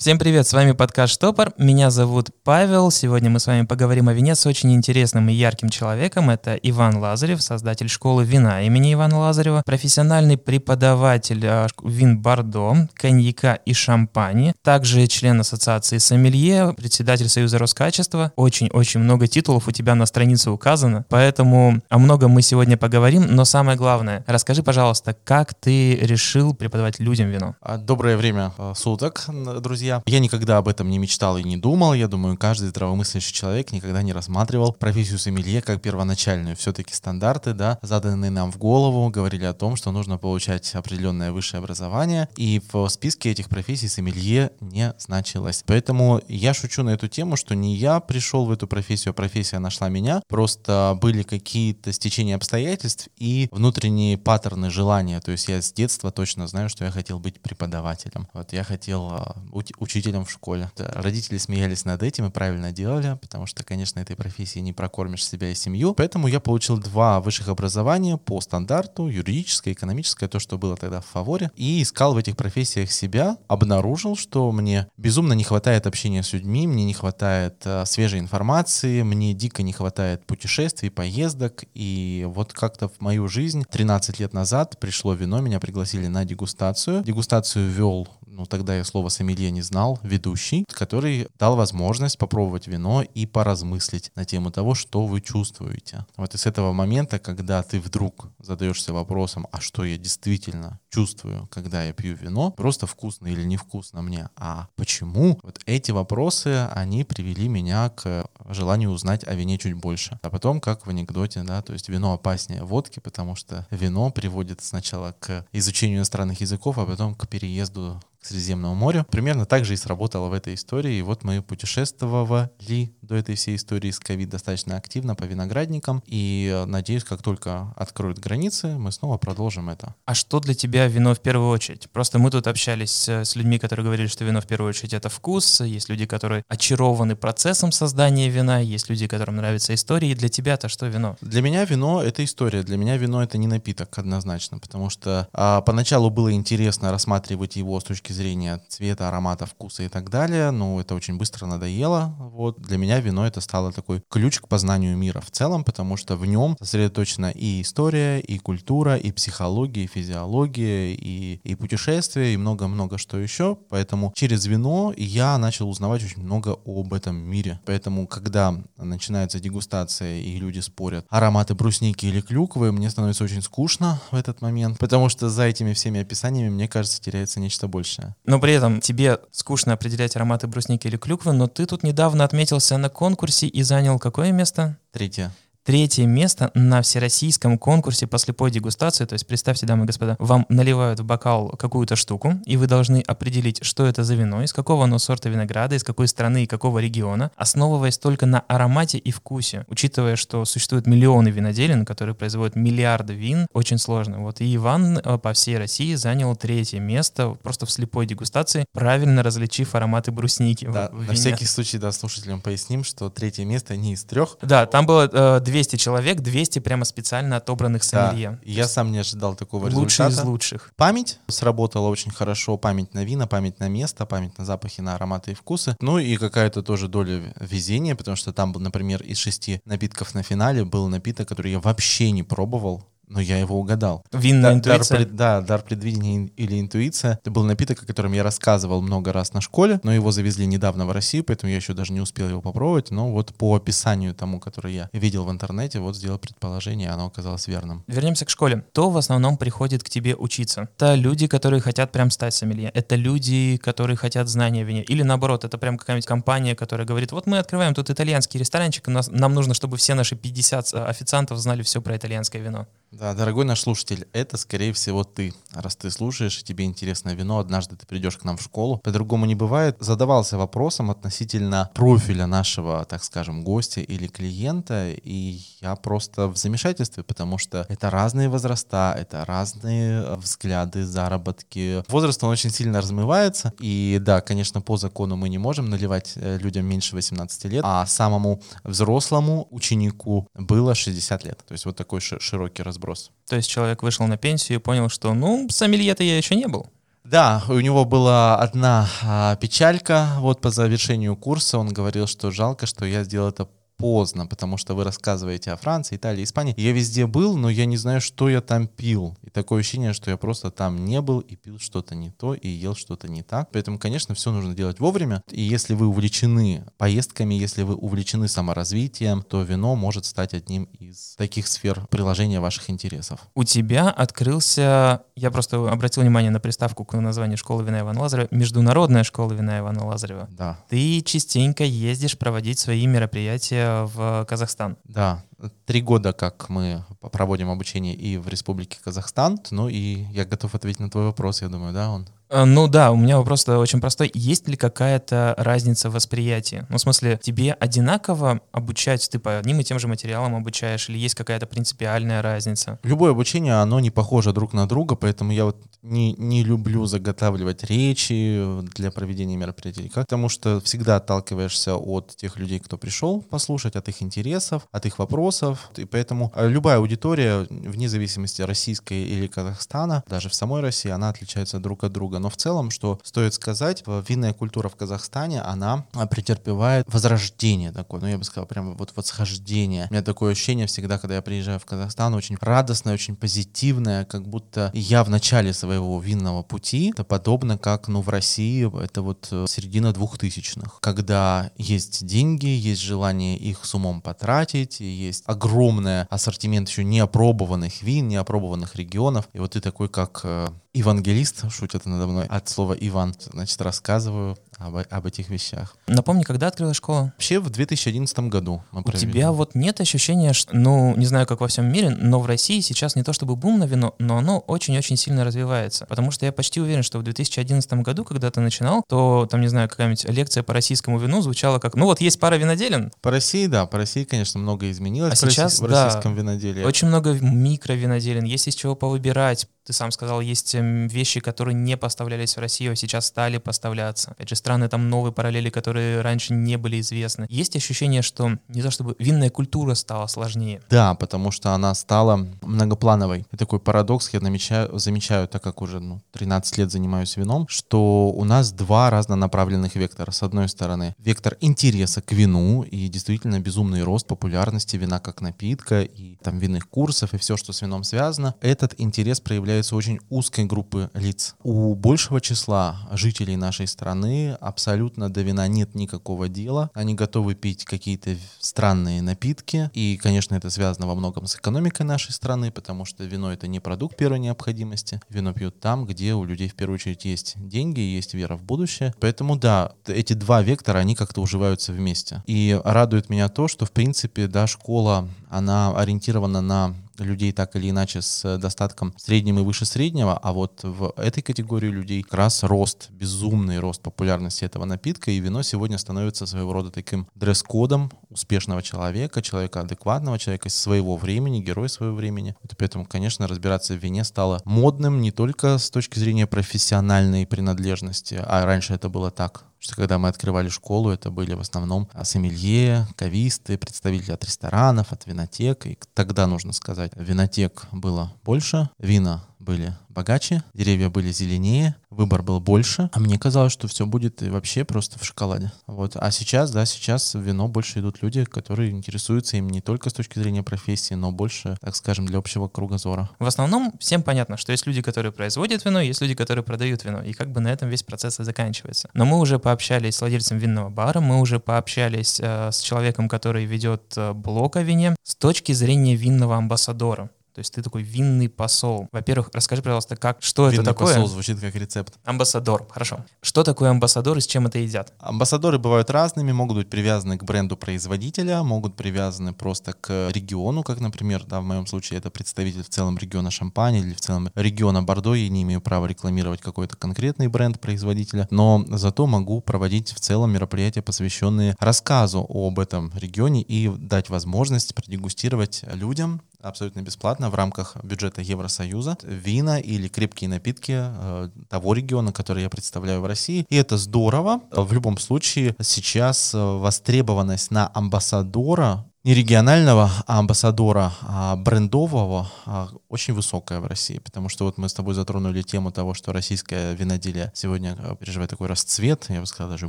Всем привет, с вами подкаст «Штопор», меня зовут Павел, сегодня мы с вами поговорим о вине с очень интересным и ярким человеком, это Иван Лазарев, создатель школы вина имени Ивана Лазарева, профессиональный преподаватель а, вин Бордо, коньяка и шампани, также член ассоциации Сомелье, председатель Союза Роскачества, очень-очень много титулов у тебя на странице указано, поэтому о многом мы сегодня поговорим, но самое главное, расскажи, пожалуйста, как ты решил преподавать людям вино? А, доброе время а, суток, друзья я. Я никогда об этом не мечтал и не думал. Я думаю, каждый здравомыслящий человек никогда не рассматривал профессию сомелье как первоначальную. Все-таки стандарты, да, заданные нам в голову, говорили о том, что нужно получать определенное высшее образование. И в списке этих профессий сомелье не значилось. Поэтому я шучу на эту тему, что не я пришел в эту профессию, а профессия нашла меня. Просто были какие-то стечения обстоятельств и внутренние паттерны желания. То есть я с детства точно знаю, что я хотел быть преподавателем. Вот я хотел а, учителем в школе. Родители смеялись над этим и правильно делали, потому что, конечно, этой профессии не прокормишь себя и семью. Поэтому я получил два высших образования по стандарту, юридическое, экономическое, то, что было тогда в фаворе, и искал в этих профессиях себя, обнаружил, что мне безумно не хватает общения с людьми, мне не хватает э, свежей информации, мне дико не хватает путешествий, поездок, и вот как-то в мою жизнь 13 лет назад пришло вино, меня пригласили на дегустацию. Дегустацию вел ну тогда я слово сомелье не знал, ведущий, который дал возможность попробовать вино и поразмыслить на тему того, что вы чувствуете. Вот и с этого момента, когда ты вдруг задаешься вопросом, а что я действительно чувствую, когда я пью вино, просто вкусно или невкусно мне, а почему? Вот эти вопросы, они привели меня к желанию узнать о вине чуть больше. А потом, как в анекдоте, да, то есть вино опаснее водки, потому что вино приводит сначала к изучению иностранных языков, а потом к переезду к Средиземному морю. Примерно так же и сработало в этой истории. И вот мы путешествовали до этой всей истории с ковид достаточно активно по виноградникам. И э, надеюсь, как только откроют границы, мы снова продолжим это. А что для тебя вино в первую очередь? Просто мы тут общались с людьми, которые говорили, что вино в первую очередь это вкус. Есть люди, которые очарованы процессом создания вина. Есть люди, которым нравится история. И для тебя-то что вино? Для меня вино — это история. Для меня вино — это не напиток однозначно. Потому что а, поначалу было интересно рассматривать его с точки точки зрения цвета, аромата, вкуса и так далее, но это очень быстро надоело. Вот для меня вино это стало такой ключ к познанию мира в целом, потому что в нем сосредоточена и история, и культура, и психология, и физиология, и, и путешествия, и много-много что еще. Поэтому через вино я начал узнавать очень много об этом мире. Поэтому, когда начинается дегустация и люди спорят, ароматы брусники или клюквы, мне становится очень скучно в этот момент, потому что за этими всеми описаниями, мне кажется, теряется нечто большее отлично. Но при этом тебе скучно определять ароматы брусники или клюквы, но ты тут недавно отметился на конкурсе и занял какое место? Третье третье место на всероссийском конкурсе по слепой дегустации. То есть представьте, дамы и господа, вам наливают в бокал какую-то штуку, и вы должны определить, что это за вино, из какого оно сорта винограда, из какой страны и какого региона, основываясь только на аромате и вкусе. Учитывая, что существуют миллионы виноделин, которые производят миллиарды вин, очень сложно. Вот и Иван э, по всей России занял третье место просто в слепой дегустации, правильно различив ароматы брусники. Да, на всякий случай, да, слушателям поясним, что третье место не из трех. Да, там было э, 200 человек, 200 прямо специально отобранных сомелье. Да, я сам не ожидал такого Лучшие результата. из лучших. Память сработала очень хорошо, память на вина, память на место, память на запахи, на ароматы и вкусы. Ну и какая-то тоже доля везения, потому что там, например, из шести напитков на финале был напиток, который я вообще не пробовал, но я его угадал. Винная да, интуиция? Дар, да, дар предвидения или интуиция. Это был напиток, о котором я рассказывал много раз на школе, но его завезли недавно в Россию, поэтому я еще даже не успел его попробовать. Но вот по описанию тому, который я видел в интернете, вот сделал предположение, оно оказалось верным. Вернемся к школе. Кто в основном приходит к тебе учиться? Это люди, которые хотят прям стать сомелье. Это люди, которые хотят знания вине. Или наоборот, это прям какая-нибудь компания, которая говорит, вот мы открываем тут итальянский ресторанчик, нас, нам нужно, чтобы все наши 50 официантов знали все про итальянское вино. Да, дорогой наш слушатель, это, скорее всего, ты. Раз ты слушаешь, и тебе интересно вино, однажды ты придешь к нам в школу. По-другому не бывает. Задавался вопросом относительно профиля нашего, так скажем, гостя или клиента, и я просто в замешательстве, потому что это разные возраста, это разные э, взгляды, заработки. Возраст, он очень сильно размывается, и да, конечно, по закону мы не можем наливать э, людям меньше 18 лет, а самому взрослому ученику было 60 лет. То есть вот такой широкий разброс разброс. То есть человек вышел на пенсию и понял, что, ну, сомелье-то я еще не был. Да, у него была одна а, печалька. Вот по завершению курса он говорил, что жалко, что я сделал это поздно, потому что вы рассказываете о Франции, Италии, Испании. Я везде был, но я не знаю, что я там пил. И такое ощущение, что я просто там не был и пил что-то не то, и ел что-то не так. Поэтому, конечно, все нужно делать вовремя. И если вы увлечены поездками, если вы увлечены саморазвитием, то вино может стать одним из таких сфер приложения ваших интересов. У тебя открылся, я просто обратил внимание на приставку к названию школы вина Ивана Лазарева, Международная школа вина Ивана Лазарева. Да. Ты частенько ездишь проводить свои мероприятия в Казахстан. Да, три года, как мы проводим обучение и в Республике Казахстан. Ну и я готов ответить на твой вопрос, я думаю, да, он? Э, ну да, у меня вопрос очень простой. Есть ли какая-то разница в восприятии? Ну, в смысле, тебе одинаково обучать, ты по одним и тем же материалам обучаешь, или есть какая-то принципиальная разница? Любое обучение, оно не похоже друг на друга, поэтому я вот не, не люблю заготавливать речи для проведения мероприятий, потому что всегда отталкиваешься от тех людей, кто пришел послушать, от их интересов, от их вопросов, и поэтому э, любая аудитория, вне зависимости российской или Казахстана, даже в самой России, она отличается друг от друга. Но в целом, что стоит сказать, винная культура в Казахстане, она претерпевает возрождение такое, ну я бы сказал, прямо вот восхождение. У меня такое ощущение всегда, когда я приезжаю в Казахстан, очень радостное, очень позитивное, как будто я в начале своего винного пути, это подобно как, ну, в России, это вот э, середина двухтысячных, когда есть деньги, есть желание их с умом потратить, есть огромный ассортимент еще неопробованных вин, неопробованных регионов, и вот ты такой, как э, евангелист, шутят надо мной, от слова Иван, значит, рассказываю об, об этих вещах. Напомни, когда открылась школа? Вообще в 2011 году мы У провели. тебя вот нет ощущения, что, ну, не знаю, как во всем мире, но в России сейчас не то чтобы бум на вино, но оно очень-очень сильно развивается. Потому что я почти уверен, что в 2011 году, когда ты начинал, то там, не знаю, какая-нибудь лекция по российскому вину звучала как, ну вот есть пара виноделин. По России, да, по России, конечно, много изменилось а сейчас, в да, российском виноделии. Очень много микровиноделин, есть из чего повыбирать. Ты сам сказал, есть эм, вещи, которые не поставлялись в Россию, а сейчас стали поставляться. Опять же, страны там новые параллели, которые раньше не были известны. Есть ощущение, что не то чтобы винная культура стала сложнее. Да, потому что она стала многоплановой. И такой парадокс я намечаю, замечаю, так как уже ну, 13 лет занимаюсь вином, что у нас два разнонаправленных вектора. С одной стороны, вектор интереса к вину и действительно безумный рост популярности вина как напитка и там винных курсов и все, что с вином связано. Этот интерес проявляется являются очень узкой группы лиц. У большего числа жителей нашей страны абсолютно до вина нет никакого дела. Они готовы пить какие-то странные напитки. И, конечно, это связано во многом с экономикой нашей страны, потому что вино это не продукт первой необходимости. Вино пьют там, где у людей в первую очередь есть деньги, есть вера в будущее. Поэтому да, эти два вектора, они как-то уживаются вместе. И радует меня то, что в принципе, да, школа, она ориентирована на людей так или иначе с достатком средним и выше среднего, а вот в этой категории людей как раз рост, безумный рост популярности этого напитка, и вино сегодня становится своего рода таким дресс-кодом успешного человека, человека адекватного, человека своего времени, герой своего времени. Вот поэтому, конечно, разбираться в вине стало модным не только с точки зрения профессиональной принадлежности, а раньше это было так, что когда мы открывали школу, это были в основном сомелье, кависты, представители от ресторанов, от винотек. И тогда, нужно сказать, винотек было больше, вина были богаче, деревья были зеленее, выбор был больше, а мне казалось, что все будет вообще просто в шоколаде. Вот. А сейчас, да, сейчас в вино больше идут люди, которые интересуются им не только с точки зрения профессии, но больше, так скажем, для общего кругозора. В основном всем понятно, что есть люди, которые производят вино, есть люди, которые продают вино, и как бы на этом весь процесс и заканчивается. Но мы уже пообщались с владельцем винного бара, мы уже пообщались э, с человеком, который ведет э, блог о вине с точки зрения винного амбассадора. То есть ты такой винный посол. Во-первых, расскажи, пожалуйста, как, что винный это такое? посол звучит как рецепт. Амбассадор, хорошо. Что такое амбассадор и с чем это едят? Амбассадоры бывают разными, могут быть привязаны к бренду производителя, могут привязаны просто к региону, как, например, да, в моем случае это представитель в целом региона Шампани или в целом региона Бордо, я не имею права рекламировать какой-то конкретный бренд производителя, но зато могу проводить в целом мероприятия, посвященные рассказу об этом регионе и дать возможность продегустировать людям абсолютно бесплатно в рамках бюджета Евросоюза вина или крепкие напитки э, того региона, который я представляю в России. И это здорово. В любом случае сейчас э, востребованность на амбассадора не регионального амбассадора, а брендового а, очень высокая в России, потому что вот мы с тобой затронули тему того, что российское виноделие сегодня э, переживает такой расцвет, я бы сказал даже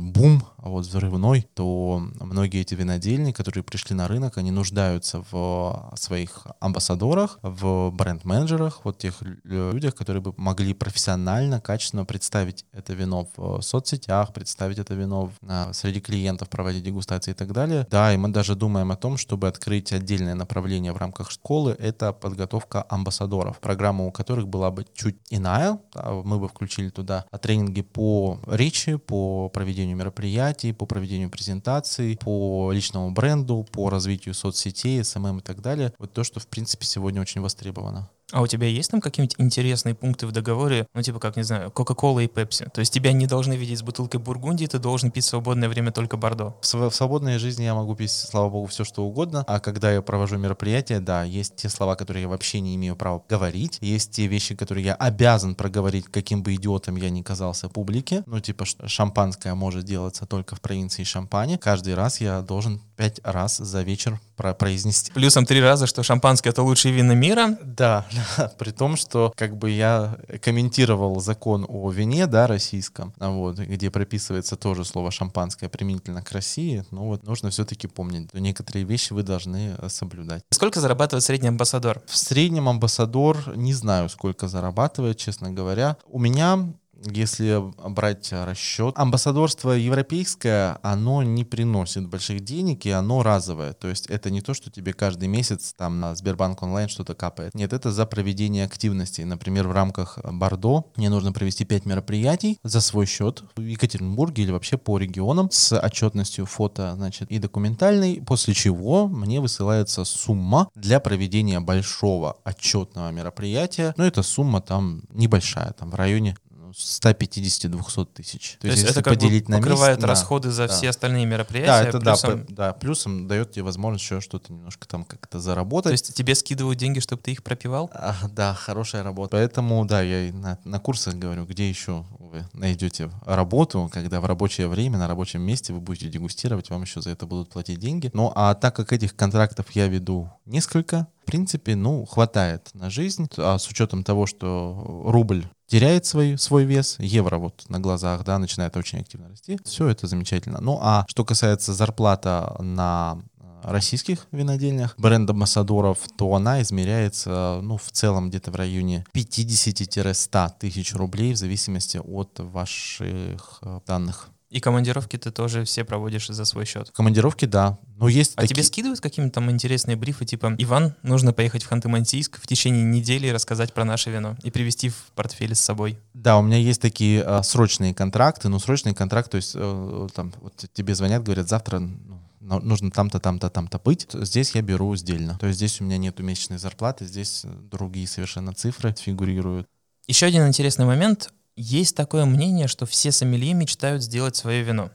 бум, а вот взрывной, то многие эти винодельни, которые пришли на рынок, они нуждаются в своих амбассадорах, в бренд-менеджерах, вот тех людях, которые бы могли профессионально, качественно представить это вино в соцсетях, представить это вино среди клиентов, проводить дегустации и так далее. Да, и мы даже думаем о том, чтобы открыть отдельное направление в рамках школы, это подготовка амбассадоров, программа у которых была бы чуть иная. Мы бы включили туда тренинги по речи, по проведению мероприятий, по проведению презентаций, по личному бренду, по развитию соцсетей, SMM и так далее. Вот то, что, в принципе, сегодня очень востребовано. А у тебя есть там какие-нибудь интересные пункты в договоре, ну типа как, не знаю, Кока-Кола и Пепси? То есть тебя не должны видеть с бутылкой Бургундии, ты должен пить в свободное время только Бордо? В, в свободной жизни я могу пить, слава богу, все что угодно, а когда я провожу мероприятие, да, есть те слова, которые я вообще не имею права говорить, есть те вещи, которые я обязан проговорить, каким бы идиотом я ни казался публике, ну типа шампанское может делаться только в провинции Шампани, каждый раз я должен пять раз за вечер про произнести. Плюсом три раза, что шампанское — это лучшие вина мира. Да, при том, что как бы я комментировал закон о вине, да, российском, а вот, где прописывается тоже слово шампанское применительно к России, ну вот нужно все-таки помнить, что некоторые вещи вы должны э, соблюдать. Сколько зарабатывает средний амбассадор? В среднем амбассадор, не знаю, сколько зарабатывает, честно говоря. У меня если брать расчет, амбассадорство европейское, оно не приносит больших денег, и оно разовое. То есть это не то, что тебе каждый месяц там на Сбербанк онлайн что-то капает. Нет, это за проведение активностей. Например, в рамках Бордо мне нужно провести 5 мероприятий за свой счет в Екатеринбурге или вообще по регионам с отчетностью фото, значит, и документальной, после чего мне высылается сумма для проведения большого отчетного мероприятия. Но эта сумма там небольшая, там в районе 150-200 тысяч. То, То есть, есть это как поделить бы покрывает на месяц, расходы да, за да. все остальные мероприятия. Да, это плюсом... да, да, плюсом дает тебе возможность еще что-то немножко там как-то заработать. То есть тебе скидывают деньги, чтобы ты их пропивал? А, да, хорошая работа. Поэтому, да, я и на, на курсах говорю, где еще вы найдете работу, когда в рабочее время, на рабочем месте вы будете дегустировать, вам еще за это будут платить деньги. Ну, а так как этих контрактов я веду несколько, в принципе, ну, хватает на жизнь, а с учетом того, что рубль теряет свой, свой вес, евро вот на глазах, да, начинает очень активно расти. Все это замечательно. Ну, а что касается зарплата на э, российских винодельнях, бренд-амбассадоров, то она измеряется, ну, в целом где-то в районе 50-100 тысяч рублей в зависимости от ваших э, данных. И командировки ты тоже все проводишь за свой счет? Командировки, да. Но есть а таки... тебе скидывают какие-то там интересные брифы, типа, Иван, нужно поехать в Ханты-Мансийск в течение недели и рассказать про наше вино и привезти в портфеле с собой? Да, у меня есть такие а, срочные контракты, ну, срочный контракт, то есть э, там вот тебе звонят, говорят, завтра ну, нужно там-то, там-то, там-то быть. Здесь я беру сдельно. То есть здесь у меня нету месячной зарплаты, здесь другие совершенно цифры фигурируют. Еще один интересный момент. Есть такое мнение, что все сомелье мечтают сделать свое вино.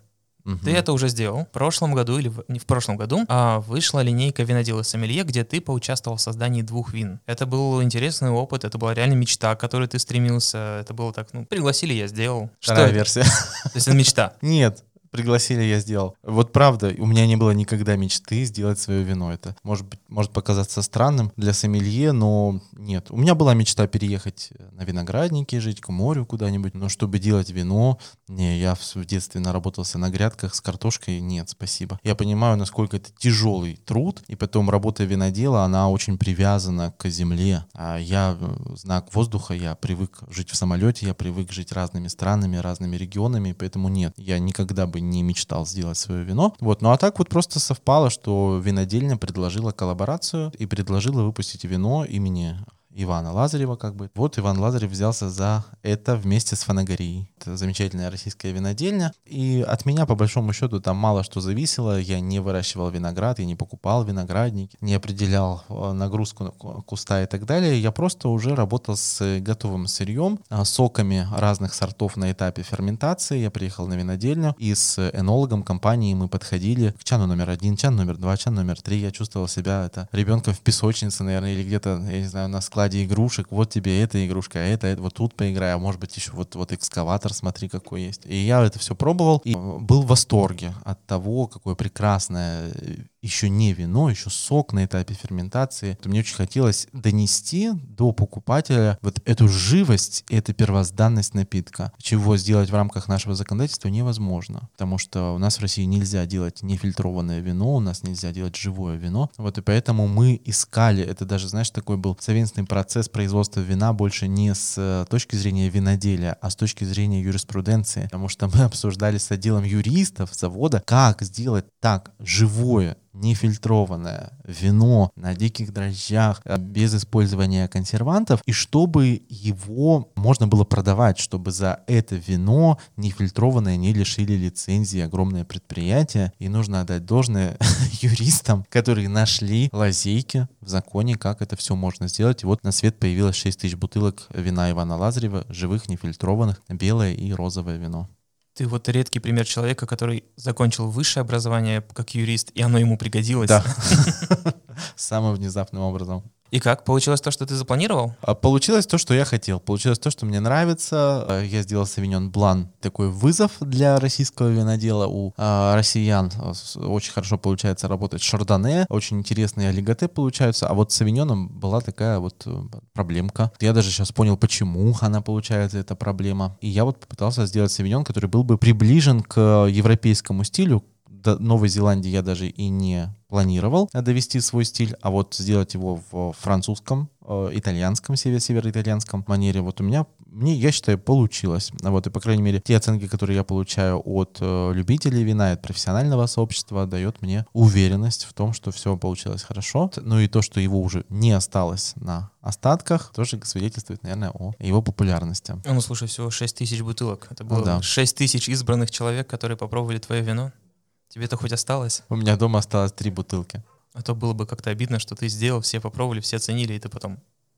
Угу. Ты это уже сделал. В прошлом году или в, не в прошлом году а, вышла линейка винодела сомелье, где ты поучаствовал в создании двух вин. Это был интересный опыт, это была реально мечта, к которой ты стремился. Это было так, ну, пригласили, я сделал. Вторая версия. То есть это мечта? Нет, пригласили, я сделал. Вот правда, у меня не было никогда мечты сделать свое вино. Это может быть, может показаться странным для сомелье, но нет. У меня была мечта переехать на виноградники, жить к морю куда-нибудь, но чтобы делать вино, не, я в детстве наработался на грядках с картошкой, нет, спасибо. Я понимаю, насколько это тяжелый труд, и потом работа винодела, она очень привязана к земле. А я э, знак воздуха, я привык жить в самолете, я привык жить разными странами, разными регионами, поэтому нет, я никогда бы не мечтал сделать свое вино. Вот, ну а так вот просто совпало, что винодельня предложила коллаборацию и предложила выпустить вино имени Ивана Лазарева, как бы. Вот Иван Лазарев взялся за это вместе с Фанагорией. Это замечательная российская винодельня. И от меня, по большому счету, там мало что зависело. Я не выращивал виноград, я не покупал виноградники, не определял э, нагрузку куста и так далее. Я просто уже работал с готовым сырьем, э, соками разных сортов на этапе ферментации. Я приехал на винодельню и с энологом компании мы подходили к чану номер один, чан номер два, чан номер три. Я чувствовал себя это ребенком в песочнице, наверное, или где-то, я не знаю, на складе складе игрушек, вот тебе эта игрушка, это, это вот тут поиграй, а может быть еще вот, вот экскаватор, смотри, какой есть. И я это все пробовал и был в восторге от того, какое прекрасное еще не вино, еще сок на этапе ферментации. Мне очень хотелось донести до покупателя вот эту живость, эту первозданность напитка, чего сделать в рамках нашего законодательства невозможно, потому что у нас в России нельзя делать нефильтрованное вино, у нас нельзя делать живое вино, вот и поэтому мы искали, это даже, знаешь, такой был совместный процесс производства вина больше не с э, точки зрения виноделия, а с точки зрения юриспруденции, потому что мы обсуждали с отделом юристов завода, как сделать так живое нефильтрованное вино на диких дрожжах, э, без использования консервантов, и чтобы его можно было продавать, чтобы за это вино нефильтрованное не лишили лицензии огромное предприятие. И нужно отдать должное юристам, которые нашли лазейки в законе, как это все можно сделать. И вот на свет появилось 6 тысяч бутылок вина Ивана Лазарева, живых, нефильтрованных, белое и розовое вино. Ты вот редкий пример человека, который закончил высшее образование как юрист, и оно ему пригодилось. Да. Самым внезапным образом. И как? Получилось то, что ты запланировал? А, получилось то, что я хотел. Получилось то, что мне нравится. А, я сделал Савиньон Блан такой вызов для российского винодела. У а, россиян очень хорошо получается работать шардоне, очень интересные олиготе получаются. А вот с Савиньоном была такая вот э, проблемка. Я даже сейчас понял, почему она получается, эта проблема. И я вот попытался сделать Савиньон, который был бы приближен к европейскому стилю, до Новой Зеландии я даже и не планировал довести свой стиль, а вот сделать его в французском, э, итальянском, северо-итальянском манере, вот у меня, мне, я считаю, получилось. Вот, и, по крайней мере, те оценки, которые я получаю от э, любителей вина, от профессионального сообщества, дает мне уверенность в том, что все получилось хорошо. Ну и то, что его уже не осталось на остатках, тоже свидетельствует, наверное, о его популярности. Ну, слушай, всего 6 тысяч бутылок. Это было ну, да. 6 тысяч избранных человек, которые попробовали твое вино. Тебе-то хоть осталось? У меня дома осталось три бутылки. А то было бы как-то обидно, что ты сделал, все попробовали, все оценили, и ты потом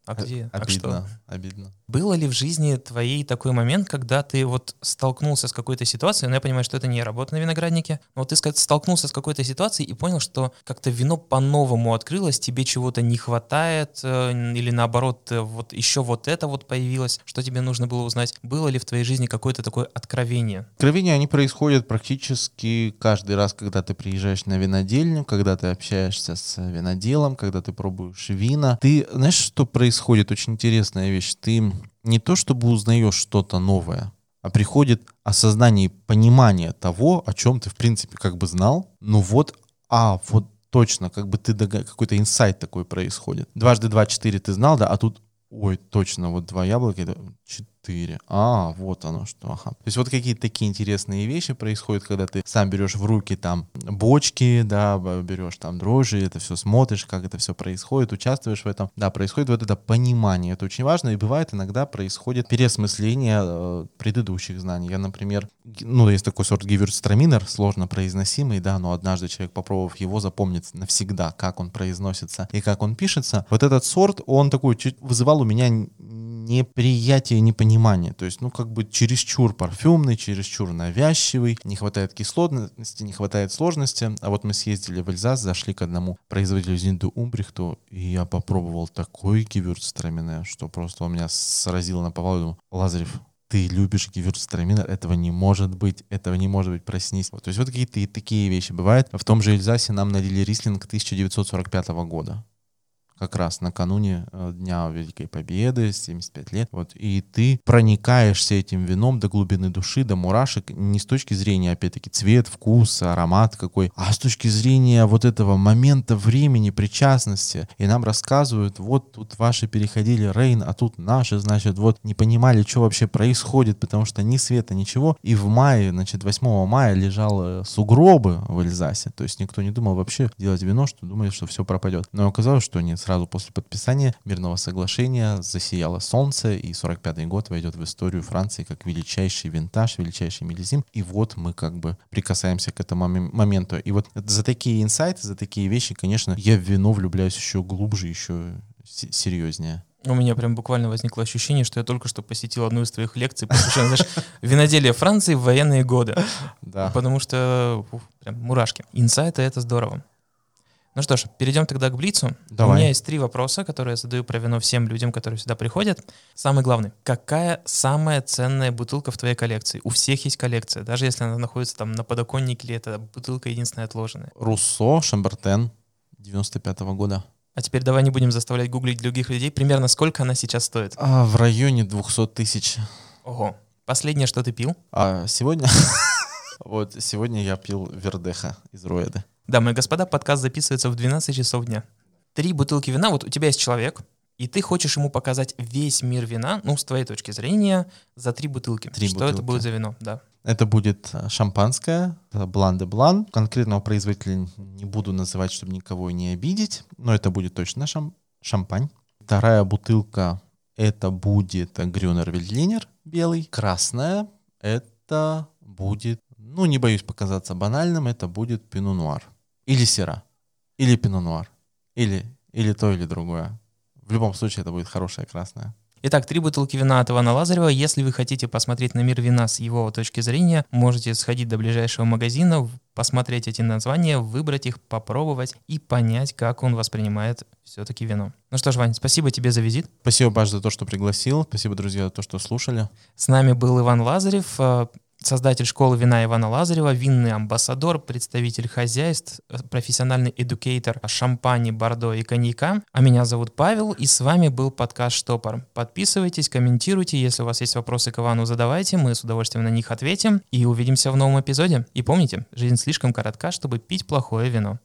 а где? Обидно, а что? обидно. Было ли в жизни твоей такой момент, когда ты вот столкнулся с какой-то ситуацией, ну я понимаю, что это не работа на винограднике, но вот ты столкнулся с какой-то ситуацией и понял, что как-то вино по-новому открылось, тебе чего-то не хватает, э, или наоборот, э, вот еще вот это вот появилось, что тебе нужно было узнать? Было ли в твоей жизни какое-то такое откровение? Откровения, они происходят практически каждый раз, когда ты приезжаешь на винодельню, когда ты общаешься с виноделом, когда ты пробуешь вина. Ты, знаешь, что происходит? Происходит очень интересная вещь. Ты не то чтобы узнаешь что-то новое, а приходит осознание и понимание того, о чем ты, в принципе, как бы знал. Ну вот, а, вот точно, как бы ты какой-то инсайт такой происходит. Дважды два, четыре ты знал, да, а тут, ой, точно, вот два яблока, 4. А, вот оно что. Ага. То есть вот какие-то такие интересные вещи происходят, когда ты сам берешь в руки там бочки, да, берешь там дрожжи, это все смотришь, как это все происходит, участвуешь в этом. Да, происходит вот это понимание. Это очень важно. И бывает иногда происходит переосмысление э, предыдущих знаний. Я, например, ну, есть такой сорт гиверстраминер, сложно произносимый, да, но однажды человек, попробовав его, запомнит навсегда, как он произносится и как он пишется. Вот этот сорт, он такой вызывал у меня неприятие, непонимание. То есть, ну, как бы чересчур парфюмный, чересчур навязчивый, не хватает кислотности, не хватает сложности. А вот мы съездили в Эльзас, зашли к одному производителю Зинду Умбрихту, и я попробовал такой гевюрцтрамине, что просто он меня сразило на повал. Думаю, Лазарев, ты любишь гевюрцтраминер, этого не может быть, этого не может быть, проснись. Вот, то есть вот какие-то такие вещи бывают. В том же Эльзасе нам налили рислинг 1945 года как раз накануне э, Дня Великой Победы, 75 лет. Вот, и ты проникаешься этим вином до глубины души, до мурашек, не с точки зрения, опять-таки, цвет, вкус, аромат какой, а с точки зрения вот этого момента времени, причастности. И нам рассказывают, вот тут ваши переходили Рейн, а тут наши, значит, вот не понимали, что вообще происходит, потому что ни света, ничего. И в мае, значит, 8 мая лежал сугробы в Эльзасе. То есть никто не думал вообще делать вино, что думали, что все пропадет. Но оказалось, что нет, сразу после подписания мирного соглашения засияло солнце, и 45-й год войдет в историю Франции как величайший винтаж, величайший миллизим. И вот мы как бы прикасаемся к этому моменту. И вот за такие инсайты, за такие вещи, конечно, я в вино влюбляюсь еще глубже, еще серьезнее. У меня прям буквально возникло ощущение, что я только что посетил одну из твоих лекций, посвященную, знаешь, виноделие Франции в военные годы. Да. Потому что ух, прям мурашки. Инсайты — это здорово. Ну что ж, перейдем тогда к Блицу. Давай. У меня есть три вопроса, которые я задаю про вино всем людям, которые сюда приходят. Самый главный. Какая самая ценная бутылка в твоей коллекции? У всех есть коллекция. Даже если она находится там на подоконнике или это бутылка единственная отложенная. Руссо, Шамбертен 95 года. А теперь давай не будем заставлять гуглить других людей. Примерно сколько она сейчас стоит? А, в районе 200 тысяч. Ого. Последнее, что ты пил? А сегодня... Вот сегодня я пил Вердеха из Руэды. Дамы и господа, подкаст записывается в 12 часов дня. Три бутылки вина. Вот у тебя есть человек, и ты хочешь ему показать весь мир вина, ну, с твоей точки зрения, за три бутылки. Три что это бутылки. будет за вино? Да. Это будет э, шампанское, Блан де Блан. Конкретного производителя не буду называть, чтобы никого не обидеть, но это будет точно шам- шампань. Вторая бутылка это будет Грюнер Вельдинер белый. Красная это будет, ну не боюсь показаться банальным, это будет Пино Нуар. Или Сера. Или Пино Нуар. Или, или то, или другое. В любом случае это будет хорошая красная. Итак, три бутылки вина от Ивана Лазарева. Если вы хотите посмотреть на мир вина с его точки зрения, можете сходить до ближайшего магазина, посмотреть эти названия, выбрать их, попробовать и понять, как он воспринимает все-таки вино. Ну что ж, Вань, спасибо тебе за визит. Спасибо, Паш, за то, что пригласил. Спасибо, друзья, за то, что слушали. С нами был Иван Лазарев, э, создатель школы вина Ивана Лазарева, винный амбассадор, представитель хозяйств, э, профессиональный эдукейтор шампани, бордо и коньяка. А меня зовут Павел, и с вами был подкаст «Штопор». Подписывайтесь, комментируйте, если у вас есть вопросы к Ивану, задавайте, мы с удовольствием на них ответим. И увидимся в новом эпизоде. И помните, жизнь слишком коротка, чтобы пить плохое вино.